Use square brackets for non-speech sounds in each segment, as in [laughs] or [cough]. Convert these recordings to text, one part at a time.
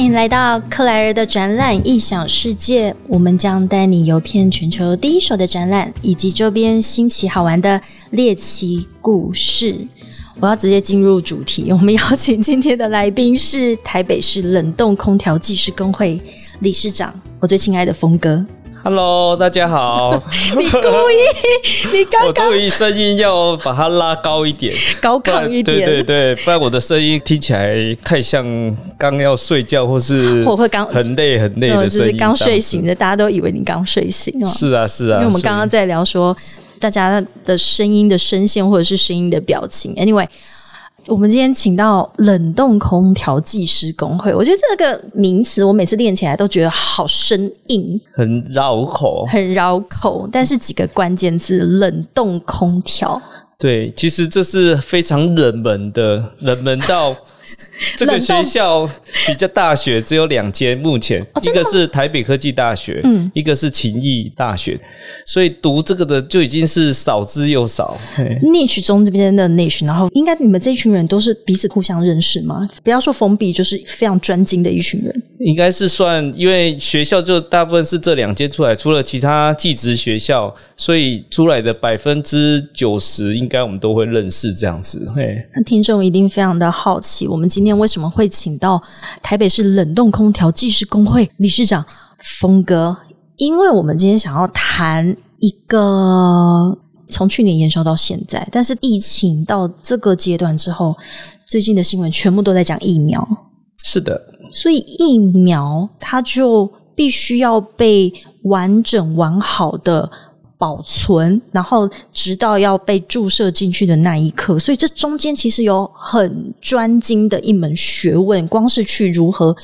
欢迎来到克莱尔的展览异想世界，我们将带你游遍全球第一手的展览以及周边新奇好玩的猎奇故事。我要直接进入主题，我们邀请今天的来宾是台北市冷冻空调技师工会理事长，我最亲爱的峰哥。Hello，大家好。[laughs] 你故意，[laughs] 你刚我刚注意声音要把它拉高一点，高亢一点，对对对，不然我的声音听起来太像刚要睡觉或是或会刚很累很累呃的声音，就是刚睡醒的，大家都以为你刚睡醒哦。是啊是啊，因为我们刚刚在聊说大家的声音的声线或者是声音的表情。Anyway，我们今天请到冷冻空调技师工会，我觉得这个名词我每次练起来都觉得好生硬，很绕口。很绕口。但是几个关键字：冷冻空调。对，其实这是非常冷门的，冷门到 [laughs] 这个学校比较大学只有两间，目前、一个是台北科技大学，嗯一个是勤益大学，所以读这个的就已经是少之又少。嘿 [laughs] niche 中这边的 niche，然后应该你们这一群人都是彼此互相认识吗？不要说封闭，就是非常专精的一群人。应该是算，因为学校就大部分是这两间出来，除了其他技职学校，所以出来的百分之九十应该我们都会认识这样子。嘿，那听众一定非常的好奇，我们今天为什么会请到台北市冷冻空调技师工会理事长？峰哥？因为我们今天想要谈一个从去年延烧到现在，但是疫情到这个阶段之后，最近的新闻全部都在讲疫苗，是的，所以疫苗它就必须要被完整完好的保存，然后直到要被注射进去的那一刻，所以这中间其实有很专精的一门学问，光是去如何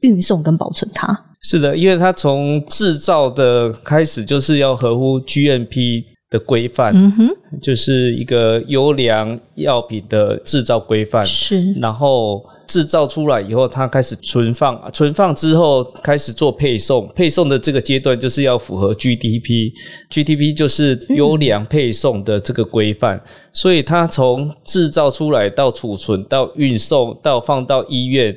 运送跟保存它。是的，因为它从制造的开始就是要合乎 GMP 的规范，嗯哼，就是一个优良药品的制造规范。是然后制造出来以后，它开始存放，存放之后开始做配送，配送的这个阶段就是要符合 GDP，GDP 就是优良配送的这个规范，所以它从制造出来到储存到运送到放到医院。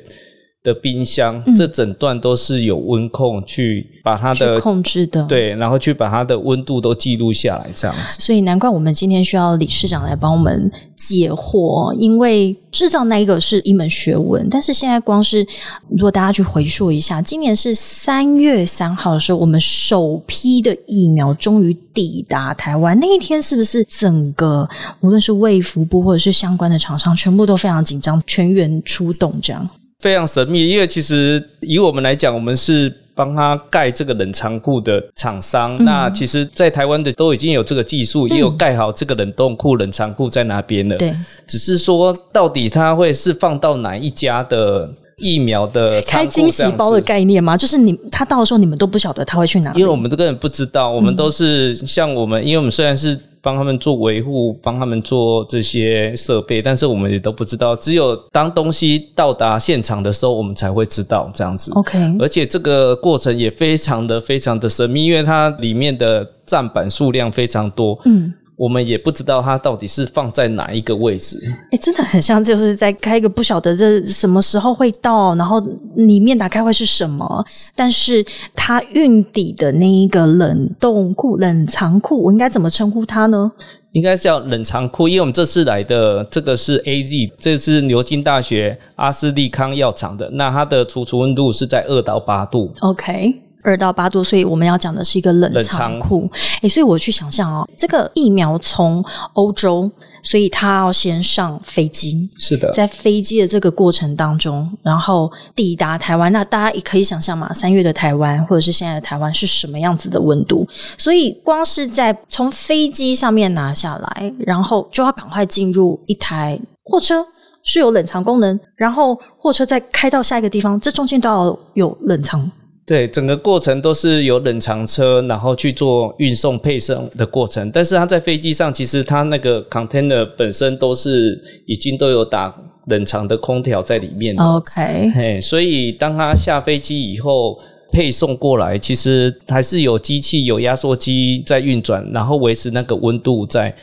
的冰箱，这整段都是有温控去把它的控制的。对，然后去把它的温度都记录下来，这样子。所以难怪我们今天需要理事长来帮我们解惑，因为制造那一个是一门学问，但是现在光是如果大家去回溯一下，今年是三月三号的时候，我们首批的疫苗终于抵达台湾，那一天是不是整个无论是卫福部或者是相关的厂商，全部都非常紧张，全员出动这样？非常神秘，因为其实以我们来讲，我们是帮他盖这个冷藏库的厂商。那其实，在台湾的都已经有这个技术，也有盖好这个冷冻库、冷藏库在那边了。对，只是说到底它会是放到哪一家的疫苗的开惊喜包的概念吗？就是你他到的时候，你们都不晓得他会去哪里，因为我们都根本不知道，我们都是像我们，因为我们虽然是帮他们做维护，帮他们做这些设备，但是我们也都不知道，只有当东西到达现场的时候，我们才会知道这样子。OK，而且这个过程也非常的非常的神秘，因为它里面的站板数量非常多，嗯。我们也不知道它到底是放在哪一个位置。哎、真的很像，就是在开一个不晓得这什么时候会到，然后里面打开会是什么，但是它运抵的那一个冷冻库、冷藏库，我应该怎么称呼它呢？应该叫冷藏库，因为我们这次来的这个是 A Z，这是牛津大学阿斯利康药厂的，那它的储存温度是在二到八度。OK。二到八度，所以我们要讲的是一个冷藏库。诶，所以我去想象哦，这个疫苗从欧洲，所以它要先上飞机，是的，在飞机的这个过程当中，然后抵达台湾，那大家也可以想象嘛，三月的台湾或者是现在的台湾是什么样子的温度？所以光是在从飞机上面拿下来，然后就要赶快进入一台货车。是有冷藏功能，然后货车再开到下一个地方，这中间都要有冷藏。对，整个过程都是有冷藏车，然后去做运送配送的过程。但是它在飞机上，其实它那个 container 本身都是已经都有打冷藏的空调在里面的。OK，嘿，所以当它下飞机以后配送过来，其实还是有机器、有压缩机在运转，然后维持那个温度在。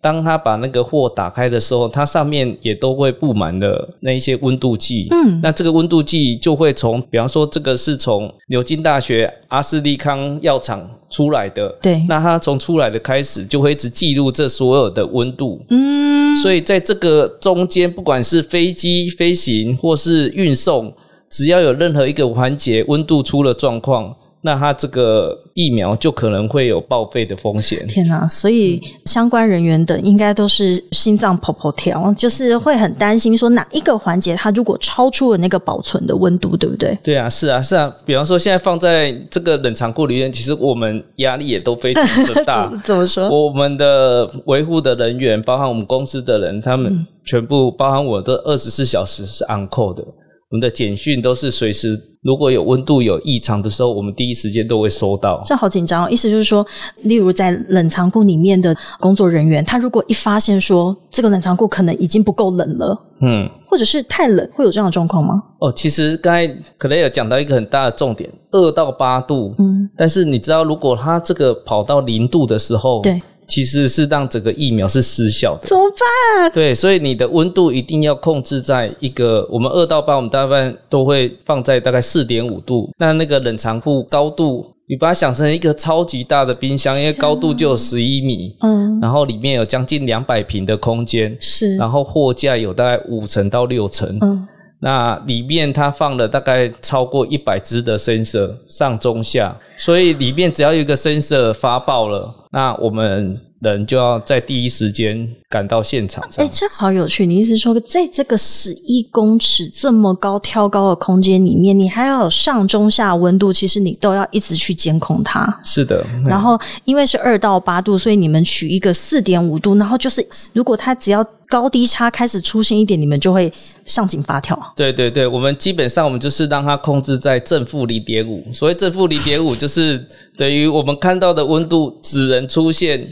当他把那个货打开的时候，它上面也都会布满了那一些温度计。嗯，那这个温度计就会从，比方说这个是从牛津大学阿斯利康药厂出来的，对，那它从出来的开始就会一直记录这所有的温度。嗯，所以在这个中间，不管是飞机飞行或是运送，只要有任何一个环节温度出了状况。那它这个疫苗就可能会有报废的风险。天哪！所以相关人员等应该都是心脏跑跑跳，就是会很担心说哪一个环节它如果超出了那个保存的温度，对不对？对啊，是啊，是啊。比方说现在放在这个冷藏库里面，其实我们压力也都非常的大。[laughs] 怎么说？我们的维护的人员，包含我们公司的人，他们全部包含我的二十四小时是 on call 的。我们的简讯都是随时，如果有温度有异常的时候，我们第一时间都会收到。这好紧张哦！意思就是说，例如在冷藏库里面的工作人员，他如果一发现说这个冷藏库可能已经不够冷了，嗯，或者是太冷，会有这样的状况吗？哦，其实刚才可能有讲到一个很大的重点，二到八度，嗯，但是你知道，如果它这个跑到零度的时候，对。其实是让整个疫苗是失效的，怎么办？对，所以你的温度一定要控制在一个，我们二到八，我们大半都会放在大概四点五度。那那个冷藏库高度，你把它想成一个超级大的冰箱，因为高度就有十一米，嗯，然后里面有将近两百平的空间，是，然后货架有大概五层到六层，嗯，那里面它放了大概超过一百只的 sensor 上中下。所以里面只要有一个声色发爆了，那我们人就要在第一时间赶到现场。哎，这好有趣！你意思说，在这个十一公尺这么高挑高的空间里面，你还要有上中下温度，其实你都要一直去监控它。是的。然后因为是二到八度，所以你们取一个四点五度，然后就是如果它只要高低差开始出现一点，你们就会上紧发跳。对对对，我们基本上我们就是让它控制在正负零点五。所谓正负零点五就。是等于我们看到的温度只能出现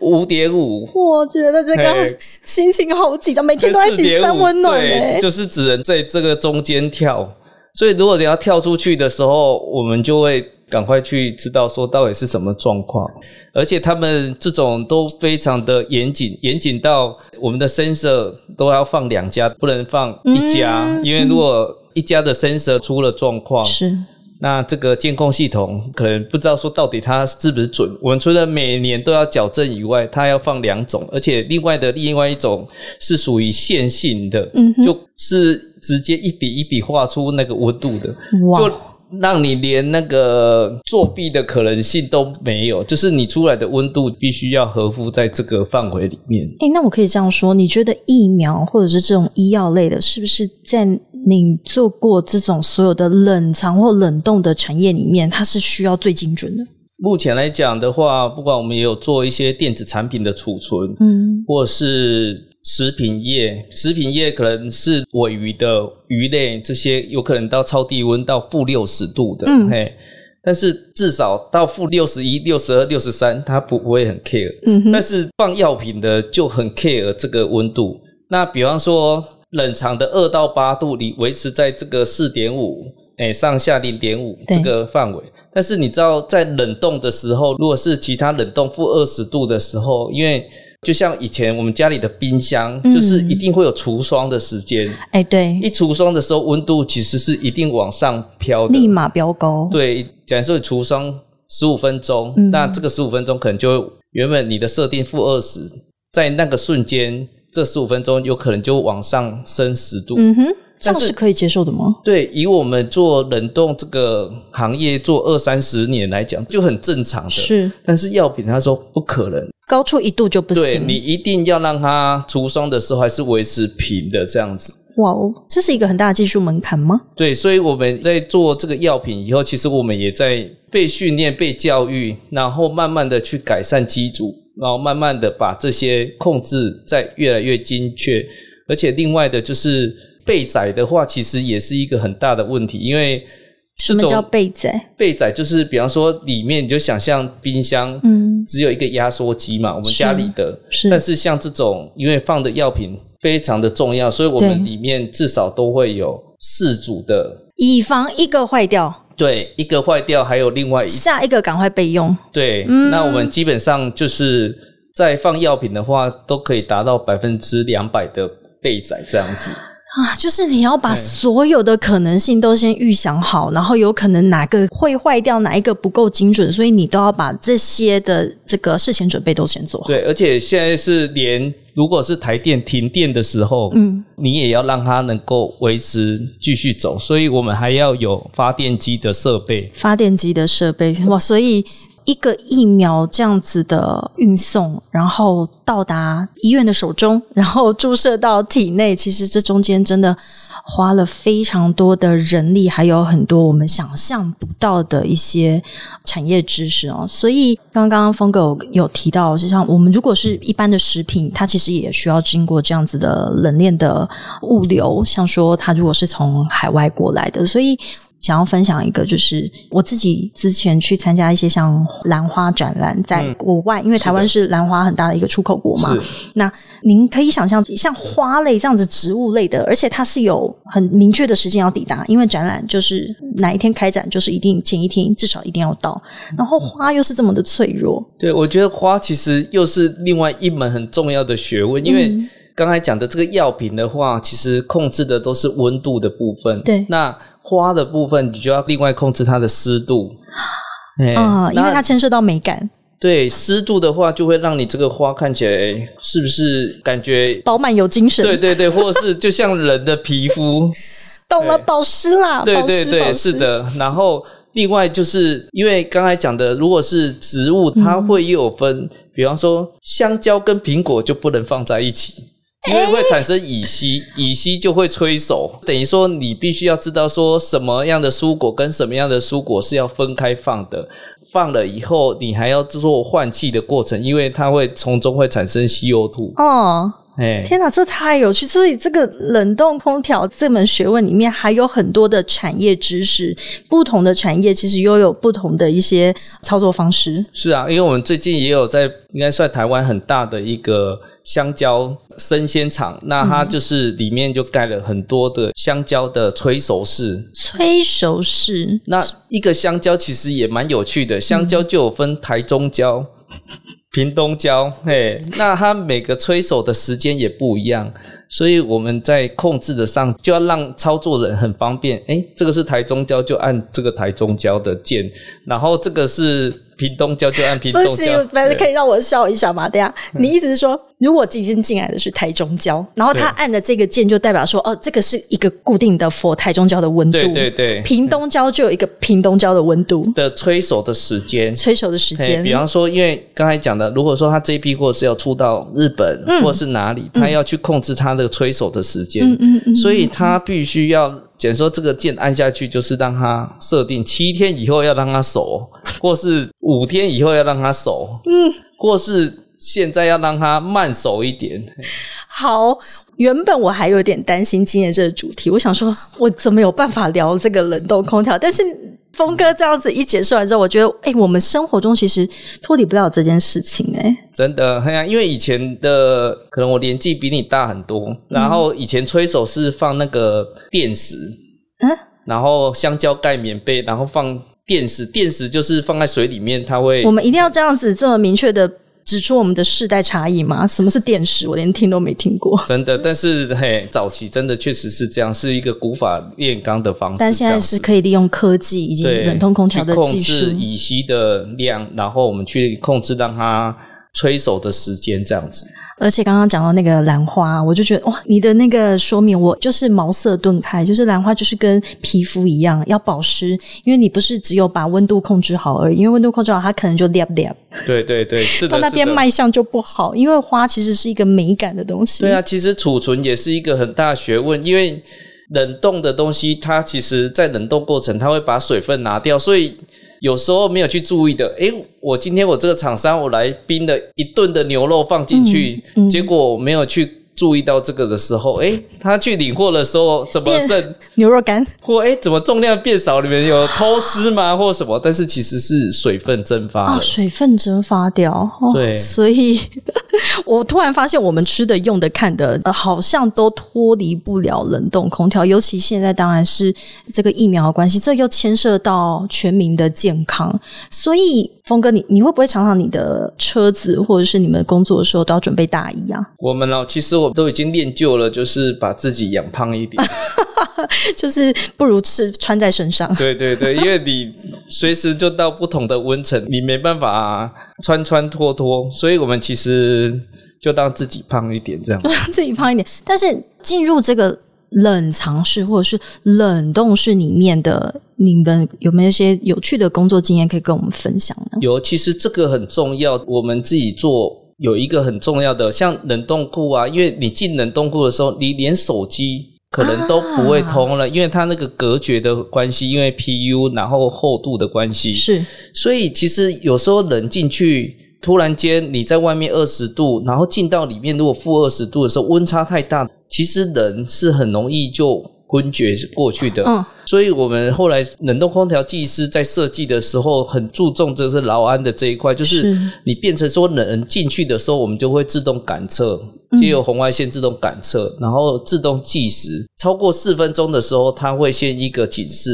五点五，我觉得这个心情好紧张，每天都在洗三温暖，对，就是只能在这个中间跳。所以如果你要跳出去的时候，我们就会赶快去知道说到底是什么状况。而且他们这种都非常的严谨，严谨到我们的 sensor 都要放两家，不能放一家，因为如果一家的 sensor 出了状况是。那这个监控系统可能不知道说到底它是不是准。我们除了每年都要矫正以外，它要放两种，而且另外的另外一种是属于线性的，就是直接一笔一笔画出那个温度的，就让你连那个作弊的可能性都没有。就是你出来的温度必须要合乎在这个范围里面。哎，那我可以这样说，你觉得疫苗或者是这种医药类的，是不是在？你做过这种所有的冷藏或冷冻的产业里面，它是需要最精准的。目前来讲的话，不管我们也有做一些电子产品的储存，嗯，或是食品业，食品业可能是尾鱼的鱼类这些，有可能到超低温到负六十度的，嗯，嘿，但是至少到负六十一、六十二、六十三，它不不会很 care，嗯，但是放药品的就很 care 这个温度。那比方说。冷藏的二到八度，你维持在这个四点五，哎，上下零点五这个范围。但是你知道，在冷冻的时候，如果是其他冷冻负二十度的时候，因为就像以前我们家里的冰箱，就是一定会有除霜的时间。哎，对，一除霜的时候，温度其实是一定往上飘，立马飙高。对，假设你除霜十五分钟，那这个十五分钟可能就原本你的设定负二十，在那个瞬间。这十五分钟有可能就往上升十度，嗯哼，这样是可以接受的吗？对，以我们做冷冻这个行业做二三十年来讲，就很正常的。是，但是药品他说不可能，高出一度就不行。对你一定要让它除霜的时候还是维持平的这样子。哇哦，这是一个很大的技术门槛吗？对，所以我们在做这个药品以后，其实我们也在被训练、被教育，然后慢慢的去改善机组。然后慢慢的把这些控制在越来越精确，而且另外的就是备载的话，其实也是一个很大的问题，因为什么叫被宰？被宰就是比方说里面你就想象冰箱，嗯，只有一个压缩机嘛，我们家里的，是，但是像这种因为放的药品非常的重要，所以我们里面至少都会有四组的，以防一个坏掉。对，一个坏掉，还有另外一下一个赶快备用。对，那我们基本上就是在放药品的话，都可以达到百分之两百的备载这样子。啊，就是你要把所有的可能性都先预想好，然后有可能哪个会坏掉，哪一个不够精准，所以你都要把这些的这个事前准备都先做好。对，而且现在是连如果是台电停电的时候，嗯，你也要让它能够维持继续走，所以我们还要有发电机的设备，发电机的设备哇，所以。一个疫苗这样子的运送，然后到达医院的手中，然后注射到体内，其实这中间真的花了非常多的人力，还有很多我们想象不到的一些产业知识哦。所以刚刚峰哥有提到，就像我们如果是一般的食品，它其实也需要经过这样子的冷链的物流，像说它如果是从海外过来的，所以。想要分享一个，就是我自己之前去参加一些像兰花展览，在国外，因为台湾是兰花很大的一个出口国嘛。那您可以想象，像花类这样子植物类的，而且它是有很明确的时间要抵达，因为展览就是哪一天开展，就是一定前一天至少一定要到。然后花又是这么的脆弱，对我觉得花其实又是另外一门很重要的学问，因为刚才讲的这个药品的话，其实控制的都是温度的部分。对，那。花的部分，你就要另外控制它的湿度，啊，因为它牵涉到美感。对，湿度的话，就会让你这个花看起来是不是感觉饱满有精神？对对对，或者是就像人的皮肤，[laughs] 懂了，保湿啦。对对对，是的。然后另外就是因为刚才讲的，如果是植物，它会又有分，比方说香蕉跟苹果就不能放在一起。因为会产生乙烯，乙烯就会催熟，等于说你必须要知道说什么样的蔬果跟什么样的蔬果是要分开放的，放了以后你还要做换气的过程，因为它会从中会产生 CO2。哦，哎，天哪，这太有趣！所以这个冷冻空调这门学问里面还有很多的产业知识，不同的产业其实又有不同的一些操作方式。是啊，因为我们最近也有在，应该算台湾很大的一个。香蕉生鲜厂，那它就是里面就盖了很多的香蕉的催熟室。催熟室，那一个香蕉其实也蛮有趣的，香蕉就有分台中蕉、屏东交，嘿，那他每个吹手的时间也不一样，所以我们在控制的上就要让操作人很方便。哎，这个是台中交，就按这个台中交的键，然后这个是。屏东胶就按屏东胶，不行，反正可以让我笑一下嘛。等下，你意思是说，如果今天进来的是台中胶，然后他按的这个键就代表说，哦，这个是一个固定的 for 台中胶的温度。对对对，屏东胶就有一个屏东胶的温度的催熟的时间，催熟的时间。比方说，因为刚才讲的，如果说他这一批货是要出到日本或是哪里，他要去控制他的催熟的时间，嗯嗯嗯，所以他必须要。简说这个键按下去，就是让它设定七天以后要让它熟，[laughs] 或是五天以后要让它熟，嗯，或是现在要让它慢熟一点。好，原本我还有点担心今天这个主题，我想说我怎么有办法聊这个冷冻空调，但是。峰哥这样子一解释完之后，我觉得，哎，我们生活中其实脱离不了这件事情，哎，真的，哎呀，因为以前的可能我年纪比你大很多，然后以前吹手是放那个电石，嗯，然后香蕉盖棉被，然后放电石，电石就是放在水里面，它会，我们一定要这样子这么明确的。指出我们的世代差异吗？什么是电石？我连听都没听过。真的，但是嘿，早期真的确实是这样，是一个古法炼钢的方式。但现在是可以利用科技以及冷冻空调的技术，乙烯的量，然后我们去控制让它催熟的时间，这样子。而且刚刚讲到那个兰花，我就觉得哇，你的那个说明我就是茅塞顿开，就是兰花就是跟皮肤一样要保湿，因为你不是只有把温度控制好而已，因为温度控制好，它可能就裂裂。对对对，[laughs] 是的。到那边卖相就不好，因为花其实是一个美感的东西。对啊，其实储存也是一个很大学问，因为冷冻的东西，它其实在冷冻过程，它会把水分拿掉，所以。有时候没有去注意的，诶，我今天我这个厂商我来冰了一顿的牛肉放进去，结果没有去。注意到这个的时候，诶，他去领货的时候怎么剩牛肉干？或诶，怎么重量变少？里面有偷丝吗？或什么？但是其实是水分蒸发了，水分蒸发掉。对，所以 [laughs] 我突然发现，我们吃的、用的、看的，好像都脱离不了冷冻空调。尤其现在，当然是这个疫苗的关系，这又牵涉到全民的健康。所以峰哥，你你会不会常常你的车子或者是你们工作的时候都要准备大衣啊？我们哦，其实我们都已经练就了，就是把自己养胖一点。[laughs] 就是不如吃穿在身上。对对对，因为你随时就到不同的温层，你没办法穿穿脱脱，所以我们其实就当自己胖一点，这样。[laughs] 自己胖一点，但是进入这个冷藏室或者是冷冻室里面的，你们有没有一些有趣的工作经验可以跟我们分享呢？有，其实这个很重要。我们自己做有一个很重要的，像冷冻库啊，因为你进冷冻库的时候，你连手机。可能都不会通了，因为它那个隔绝的关系，因为 PU 然后厚度的关系，是，所以其实有时候冷进去，突然间你在外面二十度，然后进到里面，如果负二十度的时候，温差太大，其实人是很容易就昏厥过去的。嗯，所以我们后来冷冻空调技师在设计的时候，很注重就是劳安的这一块，就是。你变成说冷进去的时候，我们就会自动感测。接有红外线自动感测，然后自动计时，超过四分钟的时候，它会先一个警示，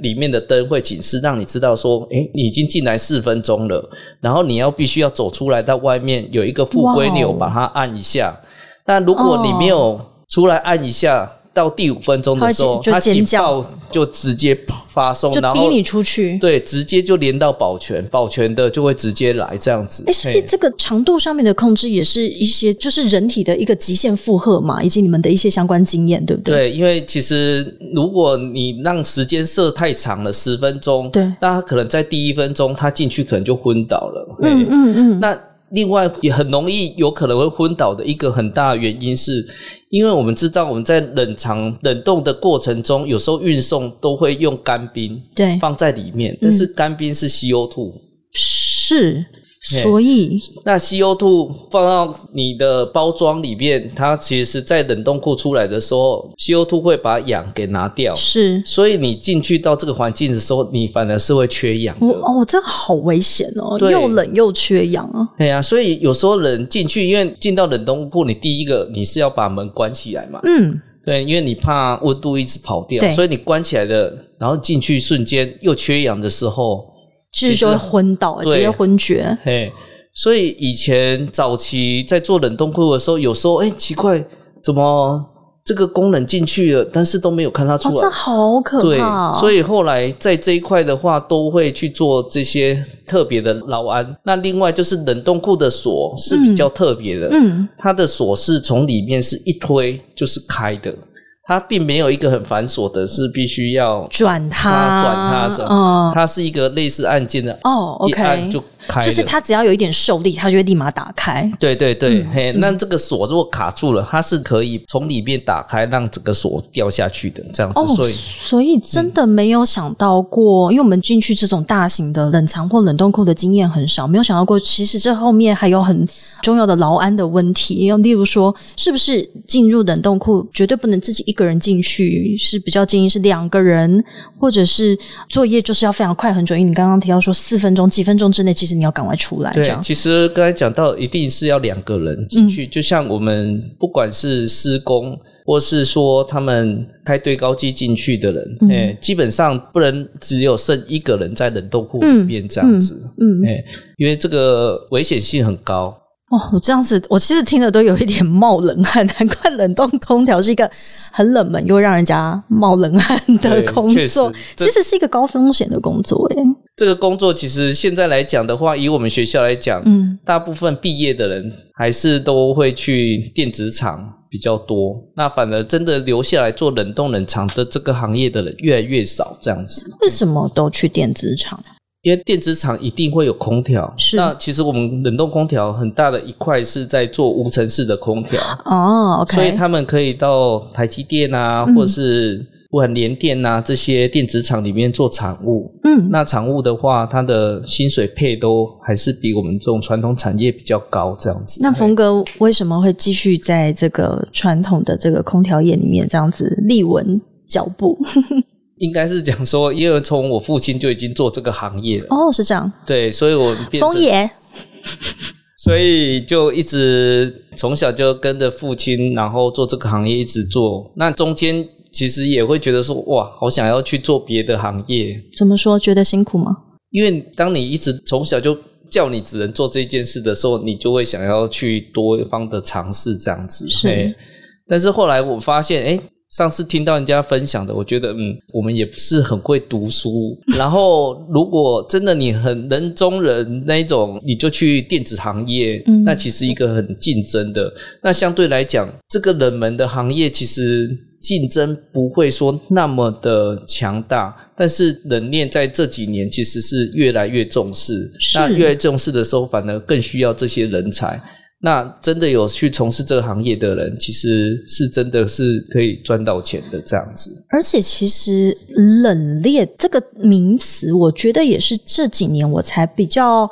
里面的灯会警示，让你知道说，哎，你已经进来四分钟了，然后你要必须要走出来到外面有一个复归钮，把它按一下。但如果你没有出来按一下。到第五分钟的时候，他警报就直接发送，然后逼你出去。对，直接就连到保全，保全的就会直接来这样子。哎，所以这个长度上面的控制也是一些，就是人体的一个极限负荷嘛，以及你们的一些相关经验，对不对？对，因为其实如果你让时间设太长了，十分钟，对，那他可能在第一分钟他进去可能就昏倒了。嗯嗯嗯，那。另外也很容易有可能会昏倒的一个很大的原因是，因为我们知道我们在冷藏冷冻的过程中，有时候运送都会用干冰，对，放在里面，但是干冰是 CO2，是。所以，那 CO2 放到你的包装里面，它其实是在冷冻库出来的时候，CO2 会把氧给拿掉。是，所以你进去到这个环境的时候，你反而是会缺氧的。哦，这好危险哦！又冷又缺氧啊！对呀，所以有时候人进去，因为进到冷冻库，你第一个你是要把门关起来嘛。嗯，对，因为你怕温度一直跑掉，所以你关起来的，然后进去瞬间又缺氧的时候。其实就会昏倒，直接昏厥。嘿，所以以前早期在做冷冻库的时候，有时候哎奇怪，怎么这个功能进去了，但是都没有看它出来，这好可怕。对所以后来在这一块的话，都会去做这些特别的劳安。那另外就是冷冻库的锁是比较特别的，嗯，它的锁是从里面是一推就是开的。它并没有一个很繁琐的，是必须要转它，转它什么？它是一个类似按键的哦，OK，就开，就是它只要有一点受力，它就会立马打开。对对对，嘿，那这个锁如果卡住了，它是可以从里面打开，让整个锁掉下去的，这样子。所以，所以真的没有想到过，因为我们进去这种大型的冷藏或冷冻库的经验很少，没有想到过，其实这后面还有很重要的劳安的问题。例如说，是不是进入冷冻库绝对不能自己一一个人进去是比较建议是两个人，或者是作业就是要非常快很准。因为你刚刚提到说四分钟、几分钟之内，其实你要赶快出来。对，其实刚才讲到一定是要两个人进去，就像我们不管是施工，或是说他们开堆高机进去的人，哎，基本上不能只有剩一个人在冷冻库里面这样子，嗯，哎，因为这个危险性很高。哦，我这样子，我其实听了都有一点冒冷汗。难怪冷冻空调是一个很冷门又让人家冒冷汗的工作，其实是一个高风险的工作。诶，这个工作其实现在来讲的话，以我们学校来讲，嗯，大部分毕业的人还是都会去电子厂比较多。那反而真的留下来做冷冻冷藏的这个行业的人越来越少，这样子。为什么都去电子厂？因为电子厂一定会有空调，是。那其实我们冷冻空调很大的一块是在做无尘室的空调哦，OK，所以他们可以到台积电啊，或是不管联电啊这些电子厂里面做产物，嗯，那产物的话，它的薪水配都还是比我们这种传统产业比较高，这样子。那峰哥为什么会继续在这个传统的这个空调业里面这样子立稳脚步？[laughs] 应该是讲说，因为从我父亲就已经做这个行业了。哦，是这样。对，所以我风爷，[laughs] 所以就一直从小就跟着父亲，然后做这个行业一直做。那中间其实也会觉得说，哇，好想要去做别的行业。怎么说？觉得辛苦吗？因为当你一直从小就叫你只能做这件事的时候，你就会想要去多方的尝试这样子。是但是后来我发现，哎，上次听到人家分享的，我觉得，嗯，我们也不是很会读书。然后，如果真的你很人中人那一种，你就去电子行业，嗯那其实一个很竞争的。那相对来讲，这个冷门的行业其实竞争不会说那么的强大。但是冷链在这几年其实是越来越重视，那越来越重视的时候，反而更需要这些人才。那真的有去从事这个行业的人，其实是真的是可以赚到钱的这样子。而且其实“冷链”这个名词，我觉得也是这几年我才比较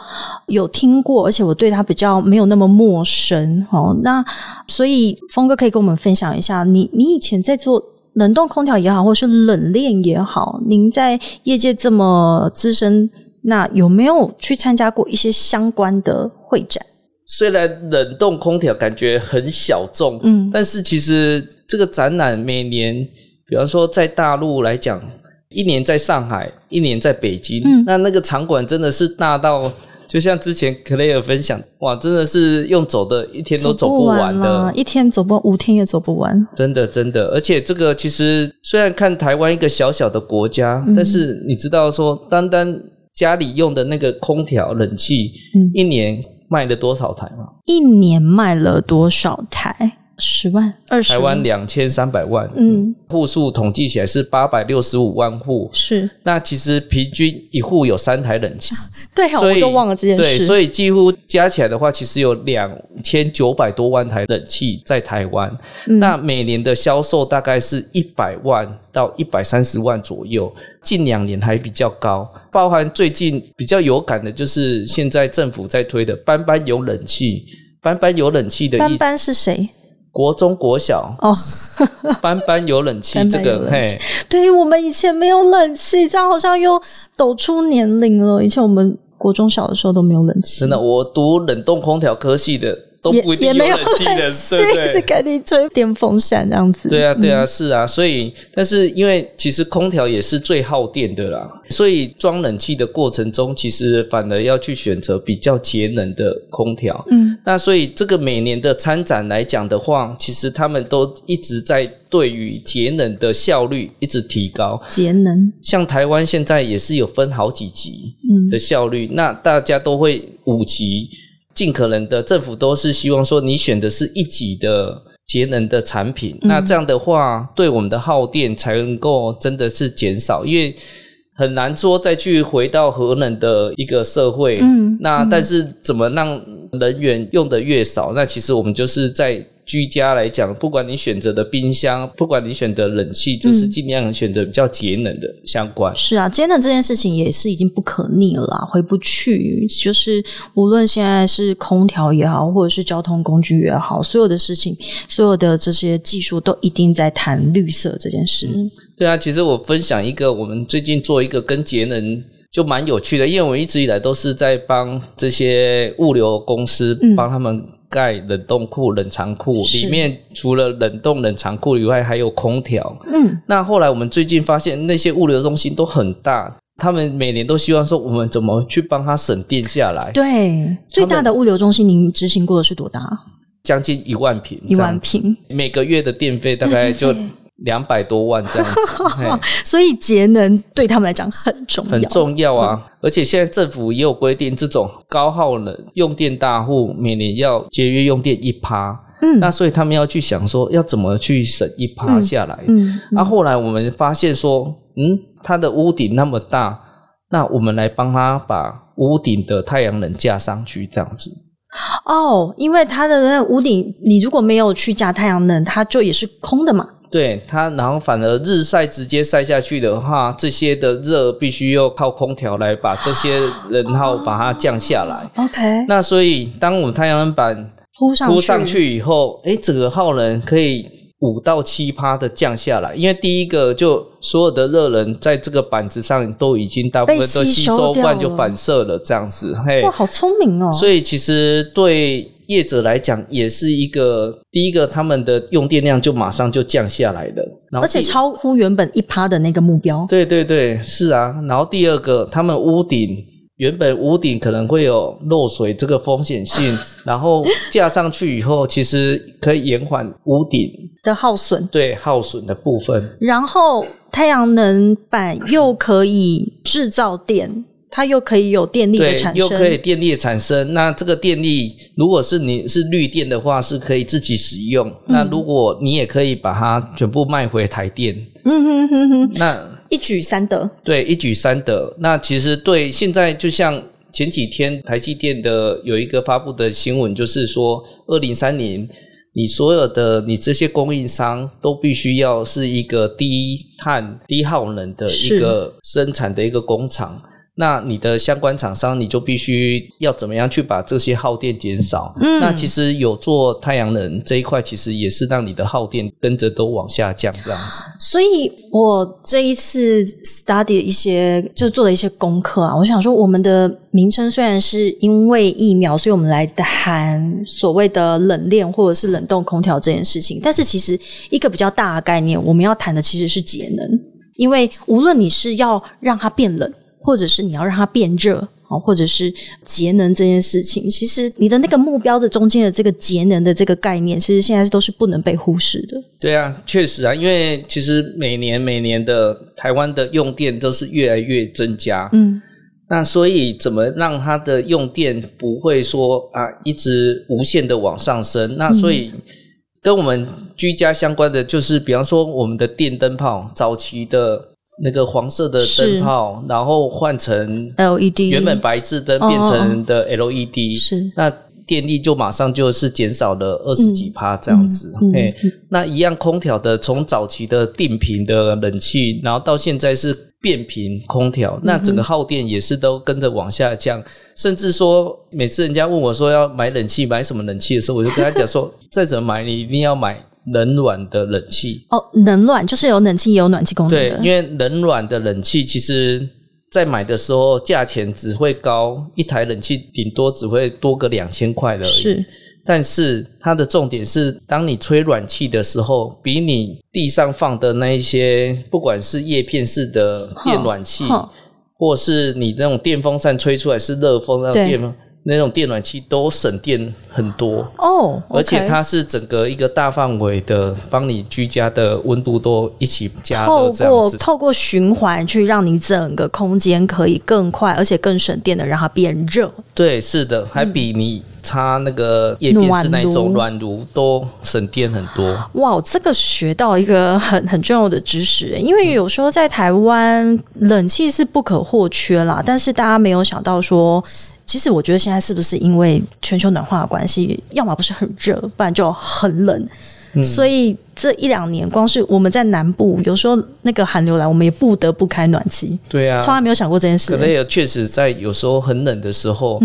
有听过，而且我对它比较没有那么陌生。哦，那所以峰哥可以跟我们分享一下，你你以前在做冷冻空调也好，或是冷链也好，您在业界这么资深，那有没有去参加过一些相关的会展？虽然冷冻空调感觉很小众，嗯。但是其实这个展览每年，比方说在大陆来讲，一年在上海，一年在北京，嗯。那那个场馆真的是大到，就像之前克雷尔分享，哇，真的是用走的一天都走不完的，啦一天走不完，五天也走不完。真的，真的，而且这个其实虽然看台湾一个小小的国家，嗯。但是你知道说，单单家里用的那个空调、冷气，嗯。一年卖了多少台吗？一年卖了多少台？十万、二十台湾两千三百万，嗯，户数统计起来是八百六十五万户。是那其实平均一户有三台冷气，对啊，所以我都忘了这件对，事。所以几乎加起来的话，其实有两千九百多万台冷气在台湾。嗯那每年的销售大概是一百万到一百三十万左右，近两年还比较高。包含最近比较有感的就是现在政府在推的班班有冷气，班班有冷气的意思，班班是谁？国中国小哦，[laughs] 班班有冷气这个嘿。对我们以前没有冷气，这样好像又抖出年龄了。以前我们国中小的时候都没有冷气，真的，我读冷冻空调科系的都也不一定有冷气的，[laughs] 对不是对？给你吹电风扇这样子。对啊，对啊，是啊，所以，但是因为其实空调也是最耗电的啦，所以装冷气的过程中，其实反而要去选择比较节能的空调。嗯，那所以这个每年的参展来讲的话，其实他们都一直在对于节能的效率一直提高。节能，像台湾现在也是有分好几级嗯的效率，那大家都会五级，尽可能的政府都是希望说你选的是一级的节能的产品，嗯那这样的话对我们的耗电才能够真的是减少，因为很难说再去回到核能的一个社会。嗯那但是怎么让能源用的越少？那其实我们就是在居家来讲，不管你选择的冰箱，不管你选择冷气，就是嗯尽量选择比较节能的相关。是啊，节能这件事情也是已经不可逆了啦，回不去。就是无论现在是空调也好，或者是交通工具也好，所有的事情，所有的这些技术都一定在谈绿色这件事。对啊，其实我分享一个，我们最近做一个跟节能就蛮有趣的，因为我们一直以来都是在帮这些物流公司嗯帮他们盖冷冻库、冷藏库，是里面除了冷冻冷藏库以外，还有空调。嗯，那后来我们最近发现，那些物流中心都很大，他们每年都希望说，我们怎么去帮他省电下来，对，最大的物流中心您执行过的是多大？将近一万平，一万，平。每个月的电费大概就两百多万这样子。[laughs] 所以节能对他们来讲很重要，很重要啊！而且现在政府也有规定，这种高耗能用电大户每年要节约用电一趴。嗯那所以他们要去想说，要怎么去省一趴下来。嗯，那、后来我们发现说，嗯，它的屋顶那么大，那我们来帮他把屋顶的太阳能架上去，这样子。哦，因为它的那屋顶，你如果没有去加太阳能，它就也是空的嘛。对它，然后反而日晒直接晒下去的话，这些的热必须要靠空调来把这些能耗把它降下来。OK，那所以，当我们太阳能板铺上铺上去以后，诶，整个耗能可以五到七趴的降下来。因为第一个，就所有的热能在这个板子上都已经大部分都吸吸收，不然就反射了这样子。嘿哇，，好聪明哦！所以其实对业者来讲，也是一个第一个，他们的用电量就马上就降下来了，然后而且超乎原本一趴的那个目标。对对对，是啊。然后第二个，他们屋顶原本屋顶可能会有漏水这个风险性，[laughs] 然后架上去以后，其实可以延缓屋顶的耗损。对耗损的部分。然后太阳能板又可以制造电，它又可以有电力的产，生，又可以电力的产生。那这个电力，如果是你是绿电的话，是可以自己使用。嗯那如果你也可以把它全部卖回台电，嗯哼哼哼，那一举三得。对一举三得。那其实对现在就像前几天台积电的有一个发布的新闻，就是说二零三零。你所有的你这些供应商都必须要是一个低碳、低耗能的一个生产的一个工厂，那你的相关厂商你就必须要怎么样去把这些耗电减少？嗯那其实有做太阳能这一块，其实也是让你的耗电跟着都往下降，这样子。所以我这一次 study 一些，就是做了一些功课啊。我想说，我们的名称虽然是因为疫苗，所以我们来谈所谓的冷链或者是冷冻空调这件事情，但是其实一个比较大的概念，我们要谈的其实是节能，因为无论你是要让它变冷，或者是你要让它变热。哦，或者是节能这件事情，其实你的那个目标的中间的这个节能的这个概念，其实现在都是不能被忽视的。对啊，确实啊，因为其实每年每年的台湾的用电都是越来越增加，嗯，那所以怎么让它的用电不会说啊一直无限的往上升？那所以跟我们居家相关的就是，比方说我们的电灯泡，早期的那个黄色的灯泡，然后换成 LED 原本白炽灯变成的 LED，是。那电力就马上就是减少了二十几帕这样子。嘿，那一样空调的，从早期的定频的冷气，然后到现在是变频空调，那整个耗电也是都跟着往下降。甚至说，每次人家问我说要买冷气，买什么冷气的时候，我就跟他讲说，[laughs] 再怎么买，你一定要买冷暖的冷气。哦，冷暖就是有冷气也有暖气功能对，因为冷暖的冷气其实。在买的时候，价钱只会高一台冷气，顶多只会多个两千块的而已。是但是它的重点是，当你吹暖气的时候，比你地上放的那一些，不管是叶片式的电暖气，或是你那种电风扇吹出来是热风那种电风那种电暖气，都省电很多。哦，而且它是整个一个大范围的，帮你居家的温度都一起加热透这样子。过透过循环去让你整个空间可以更快，而且更省电的让它变热。对，是的，还比你插那个叶片式那一种暖暖炉都省电很多。哇，这个学到一个很 [laughs] 很重要的知识，因为有时候在台湾冷气是不可或缺啦，但是大家没有想到说。其实我觉得现在是不是因为全球暖化的关系，要么不是很热，不然就很冷。所以这一两年，光是我们在南部，有时候那个寒流来，我们也不得不开暖气。对啊，从来没有想过这件事可。能也确实在有时候很冷的时候，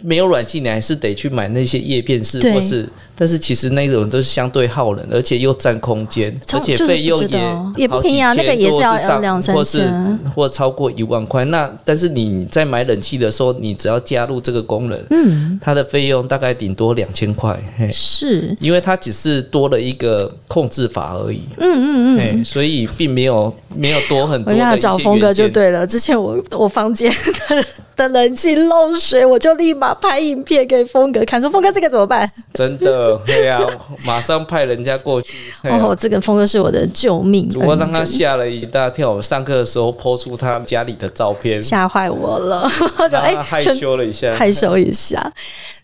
没有暖气，你还是得去买那些叶片式，或是，但是其实那种都是相对耗能，而且又占空间，而且费用也道也不便宜啊那个也是要两三或是千或超过一万块。那但是你在买冷气的时候，你只要加入这个功能，嗯，它的费用大概顶多两千块，嘿是，因为它只是多了一个控制法而已，嗯嗯嗯。哎，所以并没有没有多很多我要找峰哥就对了。之前我我房间的的冷气漏水，我就立马拍影片给峰哥看，说峰哥这个怎么办？真的，对呀、马上派人家过去。哦，这个峰哥是我的救命只不过让他。吓了一大跳。我上课的时候抛出他家里的照片，吓坏我了，他就哎害羞了一下。害羞一下。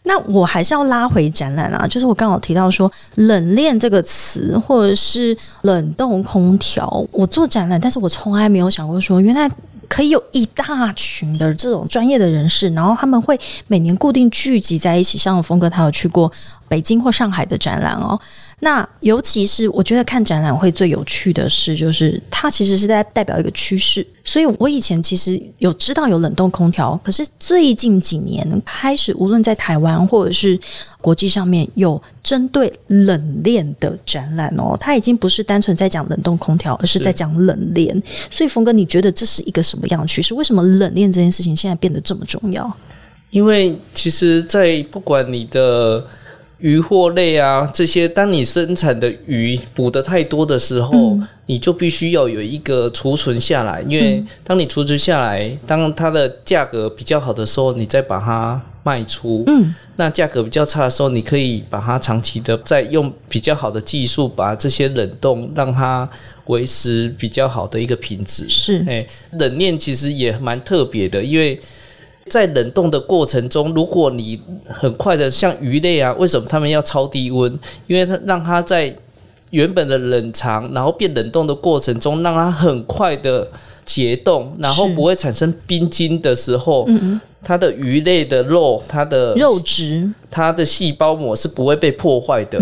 那我还是要拉回展览啊，就是我刚好提到说“冷链”这个词，或者是冷冻空调。我做展览，但是我从来没有想过说，原来可以有一大群的这种专业的人士，然后他们会每年固定聚集在一起。像峰哥他有去过北京或上海的展览哦。那尤其是我觉得看展览会最有趣的是，就是它其实是在代表一个趋势。所以我以前其实有知道有冷冻空调，可是最近几年开始，无论在台湾或者是国际上面有针对冷链的展览哦，它已经不是单纯在讲冷冻空调，而是在讲冷链。所以峰哥，你觉得这是一个什么样的趋势？为什么冷链这件事情现在变得这么重要？因为其实，在不管你的鱼货类啊这些，当你生产的鱼捕得太多的时候，你就必须要有一个储存下来，因为当你储存下来，当它的价格比较好的时候，你再把它卖出。嗯，那价格比较差的时候，你可以把它长期的再用比较好的技术把这些冷冻，让它维持比较好的一个品质。是，哎，冷链其实也蛮特别的，因为。在冷冻的过程中，如果你很快的像鱼类啊，为什么他们要超低温？因为它让它在原本的冷藏，然后变冷冻的过程中，让它很快的解冻，然后不会产生冰晶的时候，它的鱼类的肉，它的肉质，它的细胞膜是不会被破坏的。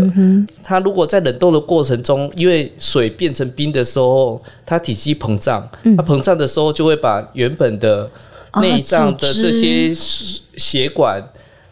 它如果在冷冻的过程中，因为水变成冰的时候，它体积膨胀，它膨胀的时候就会把原本的内脏的这些血管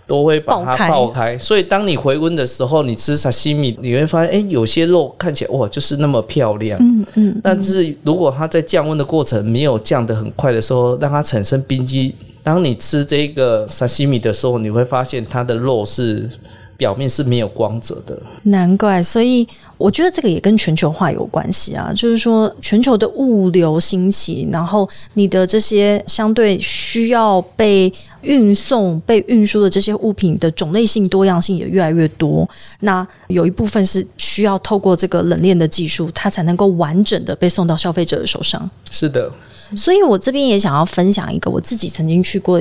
都会把它爆开，所以当你回温的时候，你吃沙西米，你会发现，哎，有些肉看起来哇，就是那么漂亮。嗯嗯。但是如果它在降温的过程没有降得很快的时候，让它产生冰肌，当你吃这个沙西米的时候，你会发现它的肉是表面是没有光泽的。难怪，所以。我觉得这个也跟全球化有关系啊，就是说全球的物流兴起，然后你的这些相对需要被运送、被运输的这些物品的种类性、多样性也越来越多。那有一部分是需要透过这个冷链的技术，它才能够完整的被送到消费者的手上。是的，所以我这边也想要分享一个我自己曾经去过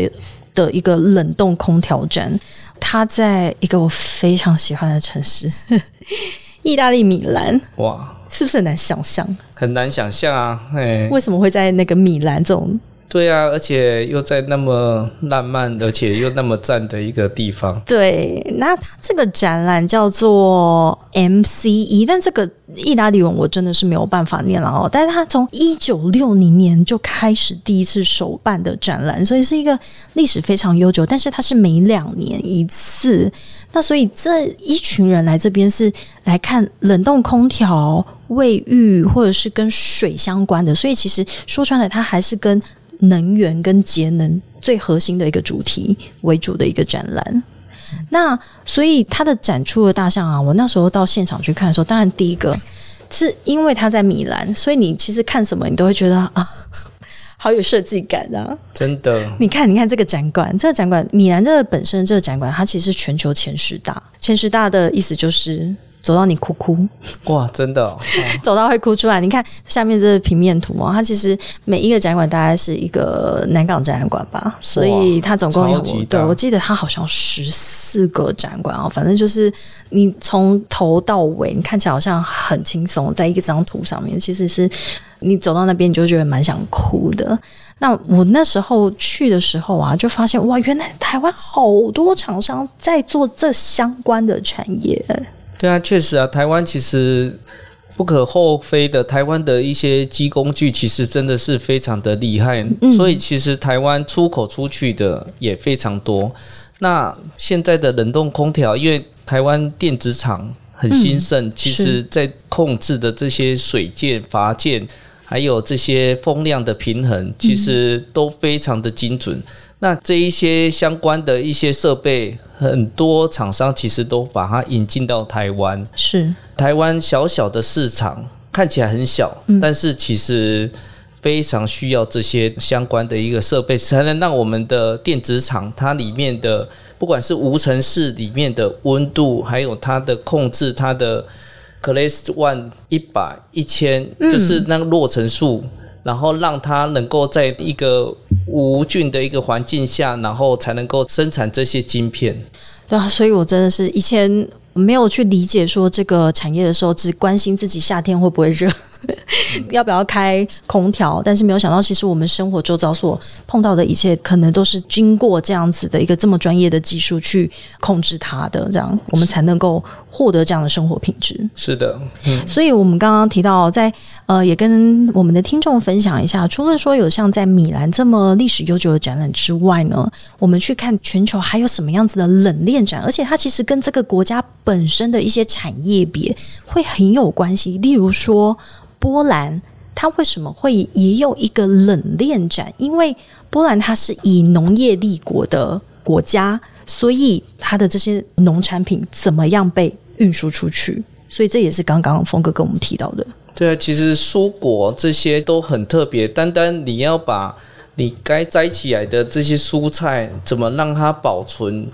的一个冷冻空调站，它在一个我非常喜欢的城市。意大利米兰，哇，是不是很难想象？很难想象啊！哎，为什么会在那个米兰这种？对啊，而且又在那么浪漫，而且又那么赞的一个地方。对，那它这个展览叫做 MCE，但这个意大利文我真的是没有办法念了哦。但是它从一九六零年就开始第一次首办的展览，所以是一个历史非常悠久。但是它是每两年一次，那所以这一群人来这边是来看冷冻空调、卫浴或者是跟水相关的。所以其实说穿了，它还是跟能源跟节能最核心的一个主题为主的一个展览，那所以它的展出的大象啊，我那时候到现场去看的时候，当然第一个是因为它在米兰，所以你其实看什么你都会觉得啊，好有设计感啊！真的，你看，你看这个展馆，这个展馆米兰这个本身这个展馆，它其实全球前十大，前十大的意思就是。走到你哭哭哇！真的，[laughs] 走到会哭出来。你看下面这个平面图哦，它其实每一个展馆大概是一个南港展览馆吧，所以它总共有对我记得它好像十四个展馆哦，反正就是你从头到尾，你看起来好像很轻松，在一张图上面，其实是你走到那边，你就觉得蛮想哭的。那我那时候去的时候啊，就发现哇，原来台湾好多厂商在做这相关的产业。对啊，确实啊，台湾其实不可厚非的，台湾的一些机工具其实真的是非常的厉害，所以其实台湾出口出去的也非常多。那现在的冷冻空调，因为台湾电子厂很兴盛，其实在控制的这些水件、阀件，还有这些风量的平衡，其实都非常的精准。那这一些相关的一些设备，很多厂商其实都把它引进到台湾。是台湾小小的市场，看起来很小，但是其实非常需要这些相关的一个设备，才能让我们的电子厂它里面的，不管是无尘室里面的温度，还有它的控制，它的 Class One 一百一千，就是那个落尘数。然后让它能够在一个无菌的一个环境下，然后才能够生产这些晶片。对啊，所以我真的是以前没有去理解说这个产业的时候，只关心自己夏天会不会热。[laughs] 要不要开空调？但是没有想到，其实我们生活周遭所碰到的一切，可能都是经过这样子的一个这么专业的技术去控制它的，这样我们才能够获得这样的生活品质。是的，嗯，所以我们刚刚提到，在呃，也跟我们的听众分享一下，除了说有像在米兰这么历史悠久的展览之外呢，我们去看全球还有什么样子的冷链展，而且它其实跟这个国家本身的一些产业别会很有关系，例如说。波兰，它为什么会也有一个冷链展？因为波兰它是以农业立国的国家，所以它的这些农产品怎么样被运输出去？所以这也是刚刚峰哥跟我们提到的。对啊，其实蔬果这些都很特别，单单你要把你该摘起来的这些蔬菜怎么让它保存，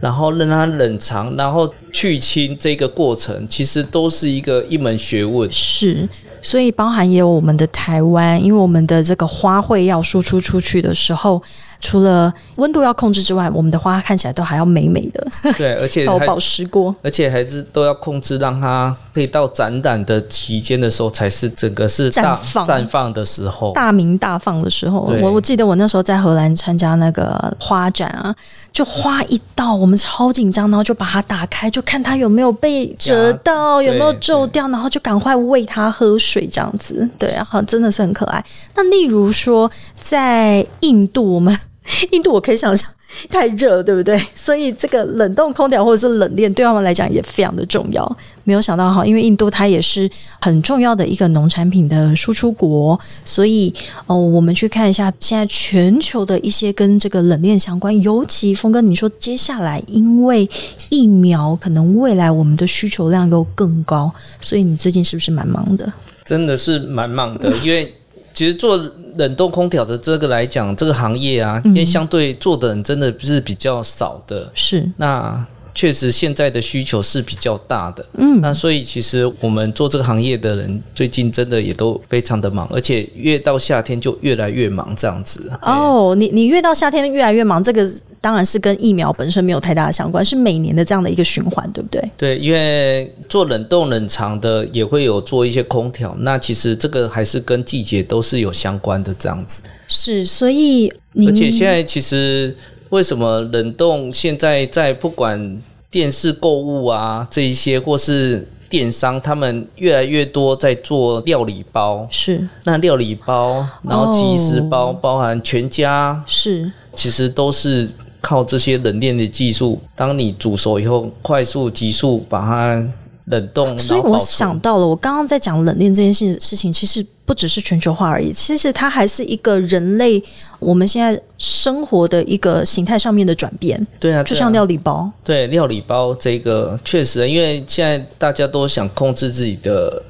然后让它冷藏，然后去清这个过程，其实都是一个一门学问。是，所以包含也有我们的台湾，因为我们的这个花卉要输出出去的时候。除了温度要控制之外，我们的花看起来都还要美美的。对，而且还 [laughs] 保湿过，而且还是都要控制，让它可以到展览的期间的时候，才是整个是绽放绽放的时候，大明大放的时候。我我记得我那时候在荷兰参加那个花展啊，就花一到，我们超紧张，然后就把它打开，就看它有没有被折到，有没有皱掉，然后就赶快喂它喝水，这样子。对啊，真的是很可爱。那例如说，在印度，我们。[laughs] 印度我可以想象 [laughs] 太热，对不对？所以这个冷冻空调或者是冷链对他们来讲也非常的重要。没有想到哈，因为印度它也是很重要的一个农产品的输出国，所以哦，我们去看一下现在全球的一些跟这个冷链相关。尤其峰哥，你说接下来因为疫苗可能未来我们的需求量又更高，所以你最近是不是蛮忙的？真的是蛮忙的，因为。其实做冷冻空调的这个来讲，这个行业啊，因为相对做的人真的是比较少的。是，那确实现在的需求是比较大的。嗯，那所以其实我们做这个行业的人，最近真的也都非常的忙，而且越到夏天就越来越忙这样子。哦，你你越到夏天越来越忙，这个。当然是跟疫苗本身没有太大的相关，是每年的这样的一个循环，对不对？对，因为做冷冻冷藏的也会有做一些空调，那其实这个还是跟季节都是有相关的这样子。是，所以而且现在其实为什么冷冻现在在不管电视购物啊这一些，或是电商，他们越来越多在做料理包，是。那料理包，然后即食包，包含全家，是。其实都是。靠这些冷链的技术，当你煮熟以后，快速、急速把它冷冻。所以我想到了，我刚刚在讲冷链这件事事情，其实不只是全球化而已，其实它还是一个人类我们现在生活的一个形态上面的转变。对啊，就像料理包。对，料理包这个确实，因为现在大家都想控制自己的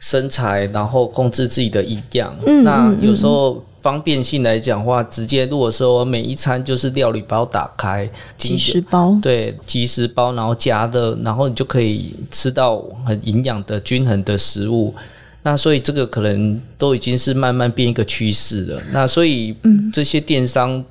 身材，然后控制自己的营养。嗯，那有时候。方便性来讲话，直接如果说每一餐就是料理包打开，即食包，对，即食包，然后加热，然后你就可以吃到很营养的均衡的食物。那所以这个可能都已经是慢慢变一个趋势了。那所以，嗯，这些电商，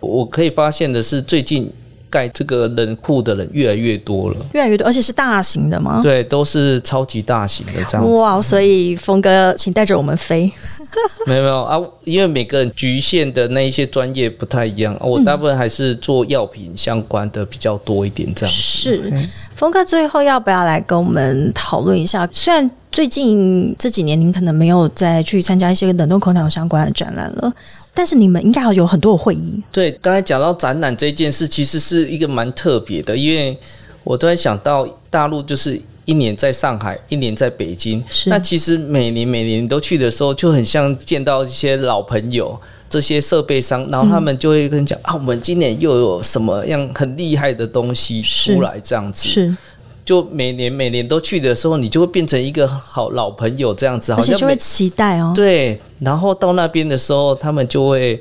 我可以发现的是，最近盖这个冷库的人越来越多了，越来越多，而且是大型的吗？对，都是超级大型的这样子。哇，所以峰哥，请带着我们飞。[laughs] 没有没有啊，因为每个人局限的那一些专业不太一样，我大部分还是做药品相关的比较多一点，这样是。峰哥最后要不要来跟我们讨论一下？虽然最近这几年您可能没有再去参加一些冷冻空调相关的展览了，但是你们应该有很多的会议。对，刚才讲到展览这件事，其实是一个蛮特别的，因为我突然想到大陆就是。一年在上海，一年在北京。那其实每年每年都去的时候，就很像见到一些老朋友，这些设备商，然后他们就会跟你讲啊，我们今年又有什么样很厉害的东西出来，这样子。是，就每年每年都去的时候，你就会变成一个好老朋友这样子，好像就会期待哦。对，然后到那边的时候，他们就会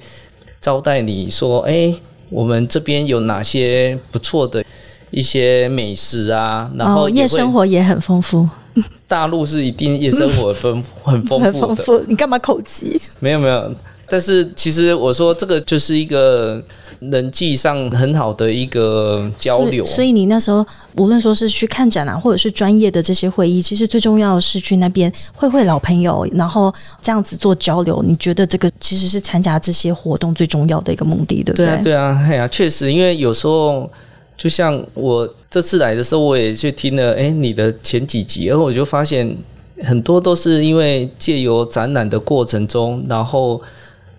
招待你说，哎，我们这边有哪些不错的。一些美食啊，然后夜生活也很丰富。大陆是一定夜生活丰很丰富的。[laughs] 你干嘛口急？没有没有，但是其实我说这个就是一个人际上很好的一个交流。所以你那时候无论说是去看展览，或者是专业的这些会议，其实最重要的是去那边会会老朋友，然后这样子做交流。你觉得这个其实是参加这些活动最重要的一个目的，对不对？对啊，对啊，哎呀，确实，因为有时候。就像我这次来的时候，我也去听了哎你的前几集，然后我就发现很多都是因为借由展览的过程中，然后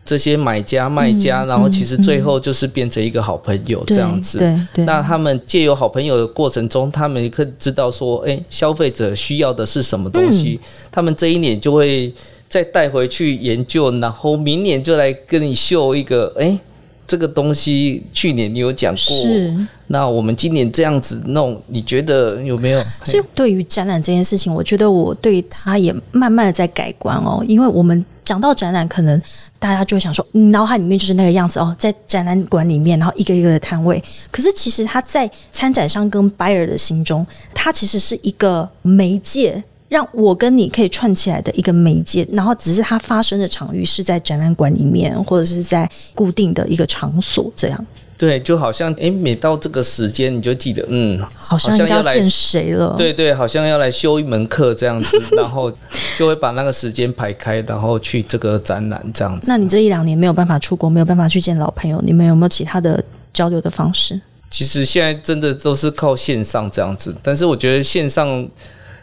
这些买家卖家，然后其实最后就是变成一个好朋友这样子。对对。那他们借由好朋友的过程中，他们可以知道说，哎，消费者需要的是什么东西，他们这一年就会再带回去研究，然后明年就来跟你秀一个，哎。这个东西去年你有讲过，是。那我们今年这样子弄，你觉得有没有？所以对于展览这件事情，我觉得我对他也慢慢的在改观哦。因为我们讲到展览，可能大家就会想说，你脑海里面就是那个样子哦，在展览馆里面，然后一个一个的摊位。可是其实它在参展商跟 buyer 的心中，它其实是一个媒介。让我跟你可以串起来的一个媒介，然后只是它发生的场域是在展览馆里面，或者是在固定的一个场所，这样。对，就好像哎，每到这个时间，你就记得，嗯，好像要见谁了？对对，好像要来修一门课这样子，[laughs] 然后就会把那个时间排开，然后去这个展览这样子。那你这一两年没有办法出国，没有办法去见老朋友，你们有没有其他的交流的方式？其实现在真的都是靠线上这样子，但是我觉得线上。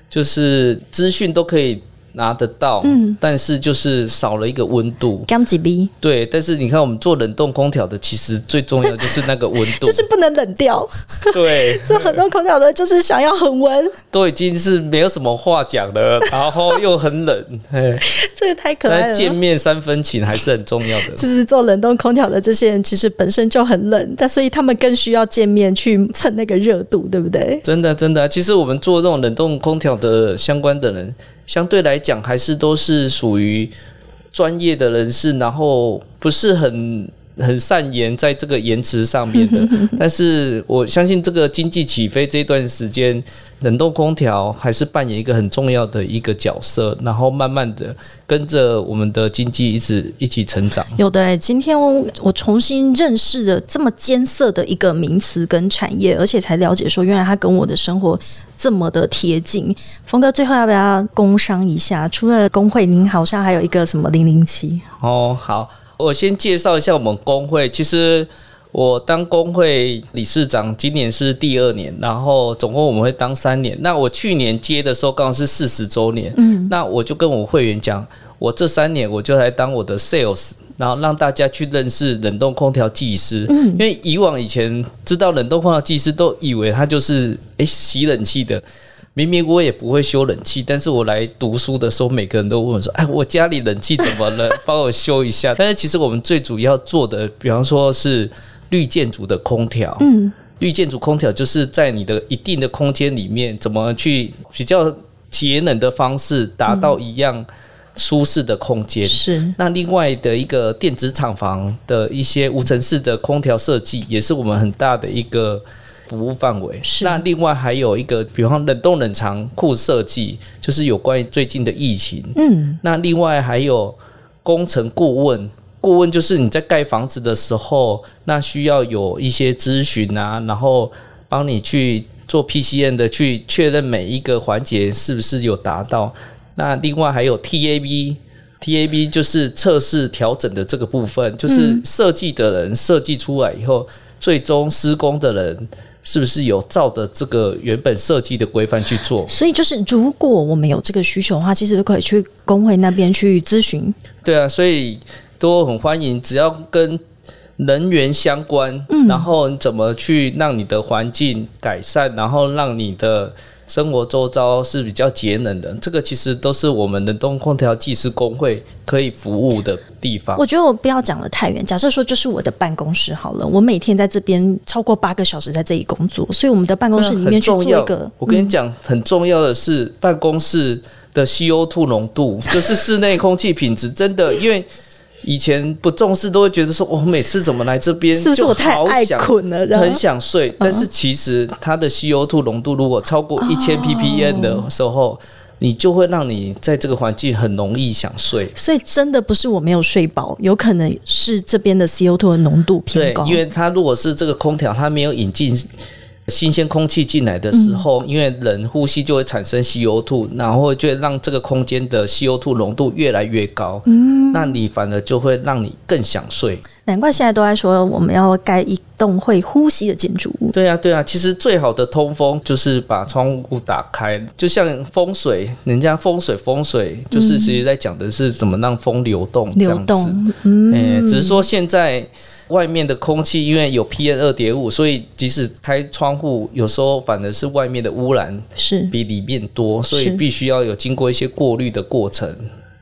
就是资讯都可以。拿得到，嗯，但是就是少了一个温度。刚几 B，对，但是你看我们做冷冻空调的，其实最重要就是那个温度，[laughs] 就是不能冷掉。对，[laughs] 做冷冻空调的，就是想要恒温，都已经是没有什么话讲了，然后又很冷，[laughs] 这个太可爱了。见面三分情还是很重要的。就是做冷冻空调的这些人，其实本身就很冷，但所以他们更需要见面去蹭那个热度，对不对？真的，真的，其实我们做这种冷冻空调的相关的人。相对来讲，还是都是属于专业的人士，然后不是很很善言在这个言辞上面的。[laughs] 但是我相信，这个经济起飞这段时间，冷冻空调还是扮演一个很重要的一个角色，然后慢慢的跟着我们的经济一直一起成长。有的，今天我重新认识了这么艰涩的一个名词跟产业，而且才了解说，原来它跟我的生活。这么的贴近，峰哥最后要不要工商一下？除了工会，您好像还有一个什么零零七哦。好，我先介绍一下我们工会。其实我当工会理事长，今年是第二年，然后总共我们会当三年。那我去年接的时候刚好是四十周年，嗯，那我就跟我会员讲，我这三年我就来当我的 sales。然后让大家去认识冷冻空调技师，因为以往以前知道冷冻空调技师都以为他就是诶洗冷气的，明明我也不会修冷气，但是我来读书的时候，每个人都问我说：“哎，我家里冷气怎么了？帮我修一下。”但是其实我们最主要做的，比方说是绿建筑的空调，嗯，绿建筑空调就是在你的一定的空间里面，怎么去比较节能的方式，达到一样。舒适的空间是那另外的一个电子厂房的一些无尘室的空调设计，也是我们很大的一个服务范围。是那另外还有一个，比方冷冻冷藏库设计，就是有关于最近的疫情。嗯，那另外还有工程顾问，顾问就是你在盖房子的时候，那需要有一些咨询啊，然后帮你去做 PCN 的，去确认每一个环节是不是有达到。那另外还有 TAB，TAB 就是测试调整的这个部分，就是设计的人设计出来以后，最终施工的人是不是有照着这个原本设计的规范去做？所以就是如果我们有这个需求的话，其实都可以去工会那边去咨询。对啊，所以都很欢迎，只要跟能源相关，嗯然后你怎么去让你的环境改善，然后让你的。生活周遭是比较节能的，这个其实都是我们的东空调技师工会可以服务的地方。我觉得我不要讲的太远，假设说就是我的办公室好了，我每天在这边超过八个小时在这里工作，所以我们的办公室里面去做一个。我跟你讲，很重要的是办公室的 CO2 浓度，就是室内空气品质，真的因为。以前不重视，都会觉得说，我每次怎么来这边，是不是我太爱困了，很想睡？但是其实它的 CO2 浓度如果超过一千 ppm 的时候，你就会让你在这个环境很容易想睡。所以真的不是我没有睡饱，有可能是这边的 CO2 的浓度偏高。因为它如果是这个空调，它没有引进。新鲜空气进来的时候，因为人呼吸就会产生 CO2，然后就会让这个空间的 CO2 浓度越来越高。嗯，那你反而就会让你更想睡。难怪现在都在说我们要盖一栋会呼吸的建筑物。对啊，对啊，其实最好的通风就是把窗户打开，就像风水，人家风水风水就是其实在讲的是怎么让风流动。流动，嗯，只是说现在。外面的空气因为有 P N 二点五，所以即使开窗户，有时候反而是外面的污染是比里面多，所以必须要有经过一些过滤的过程。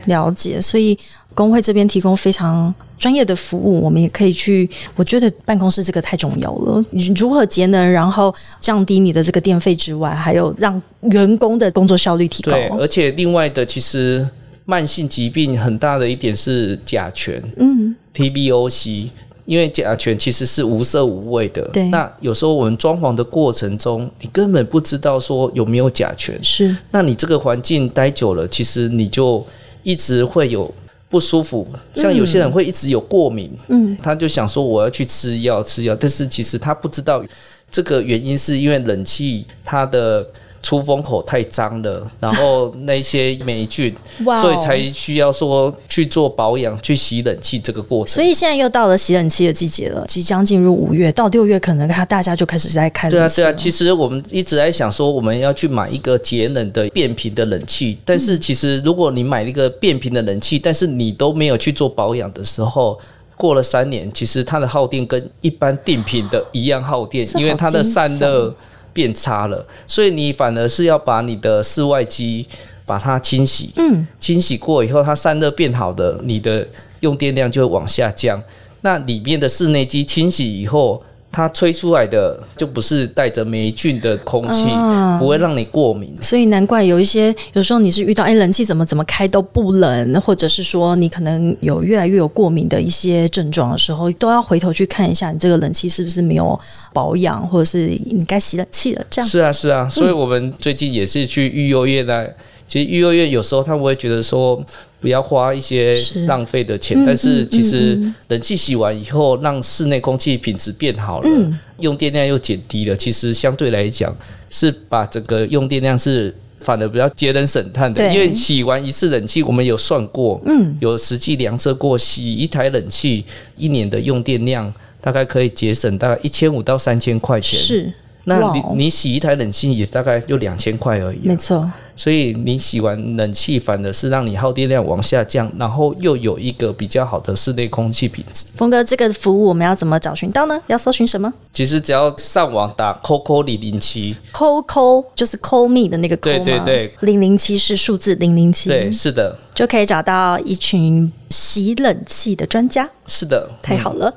了解，所以工会这边提供非常专业的服务，我们也可以去。我觉得办公室这个太重要了，你如何节能，然后降低你的这个电费之外，还有让员工的工作效率提高。对，而且另外的，其实慢性疾病很大的一点是甲醛，嗯，TBOC，因为甲醛其实是无色无味的。对那有时候我们装潢的过程中，你根本不知道说有没有甲醛。是那你这个环境待久了，其实你就一直会有不舒服。像有些人会一直有过敏，嗯，他就想说我要去吃药吃药，但是其实他不知道这个原因是因为冷气它的出风口太脏了，然后那些霉菌，[laughs] 所以才需要说去做保养、去洗冷气这个过程。所以现在又到了洗冷气的季节了，即将进入五月到六月，可能它大家就开始在开对啊，对啊，其实我们一直在想说，我们要去买一个节能的变频的冷气，但是其实如果你买一个变频的冷气，但是你都没有去做保养的时候。过了三年，其实它的耗电跟一般定频的一样耗电因为它的散热变差了，所以你反而是要把你的室外机把它清洗，嗯，清洗过以后，它散热变好的，你的用电量就会往下降。那里面的室内机清洗以后，它吹出来的就不是带着霉菌的空气，啊不会让你过敏。所以难怪有一些有时候你是遇到哎冷气怎么怎么开都不冷，或者是说你可能有越来越有过敏的一些症状的时候，都要回头去看一下你这个冷气是不是没有保养，或者是你该洗冷气了。这样是啊，是啊，所以我们最近也是去育幼院来。其实育幼院有时候他们会觉得说不要花一些浪费的钱，嗯但是其实冷气洗完以后，让室内空气品质变好了，嗯。用电量又减低了，其实相对来讲是把整个用电量是反而比较节能省碳的。因为洗完一次冷气，我们有算过，嗯，有实际量测过，洗一台冷气一年的用电量大概可以节省大概一千五到三千块钱。是那你你洗一台冷气也大概就两千块而已啊、没错，所以你洗完冷气反而是让你耗电量往下降，然后又有一个比较好的室内空气品质。峰哥，这个服务我们要怎么找寻到呢？要搜寻什么？其实只要上网打 COCO 零零七 call 就是 call me 的那个 call 对对对。零零七是数字零零七，对，是的，就可以找到一群洗冷气的专家。是的，太好了。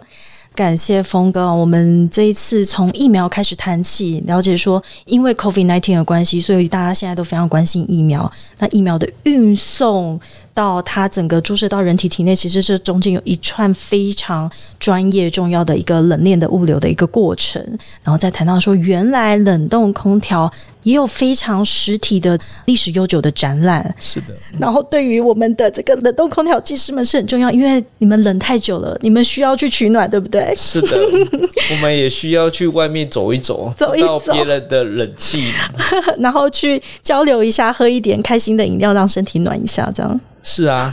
感谢峰哥，我们这一次从疫苗开始谈起，了解说，因为 COVID nineteen 的关系，所以大家现在都非常关心疫苗。那疫苗的运送到它整个注射到人体体内，其实这中间有一串非常专业、重要的一个冷链的物流的一个过程。然后再谈到说，原来冷冻空调也有非常实体的历史悠久的展览，是的，然后对于我们的这个冷冻空调技师们是很重要，因为你们冷太久了，你们需要去取暖，对不对？是的，[laughs] 我们也需要去外面走一走，走一走别人的冷气。[laughs] 然后去交流一下，喝一点开心的饮料，让身体暖一下，这样。是啊，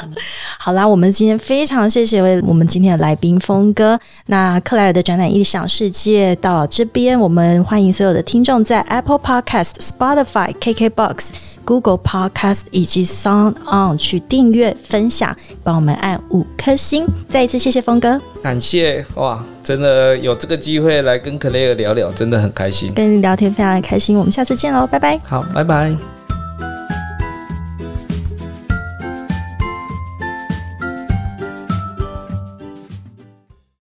[laughs] 好啦，我们今天非常谢谢我们今天的来宾峰哥。那克莱尔的展览异想世界到这边，我们欢迎所有的听众在 Apple Podcast、Spotify、KKBox、Google Podcast 以及 Sound On 去订阅、分享，帮我们按五颗星。再一次谢谢峰哥，感谢哇，真的有这个机会来跟克莱尔聊聊，真的很开心。跟你聊天非常的开心。我们下次见喽，拜拜。好，拜拜。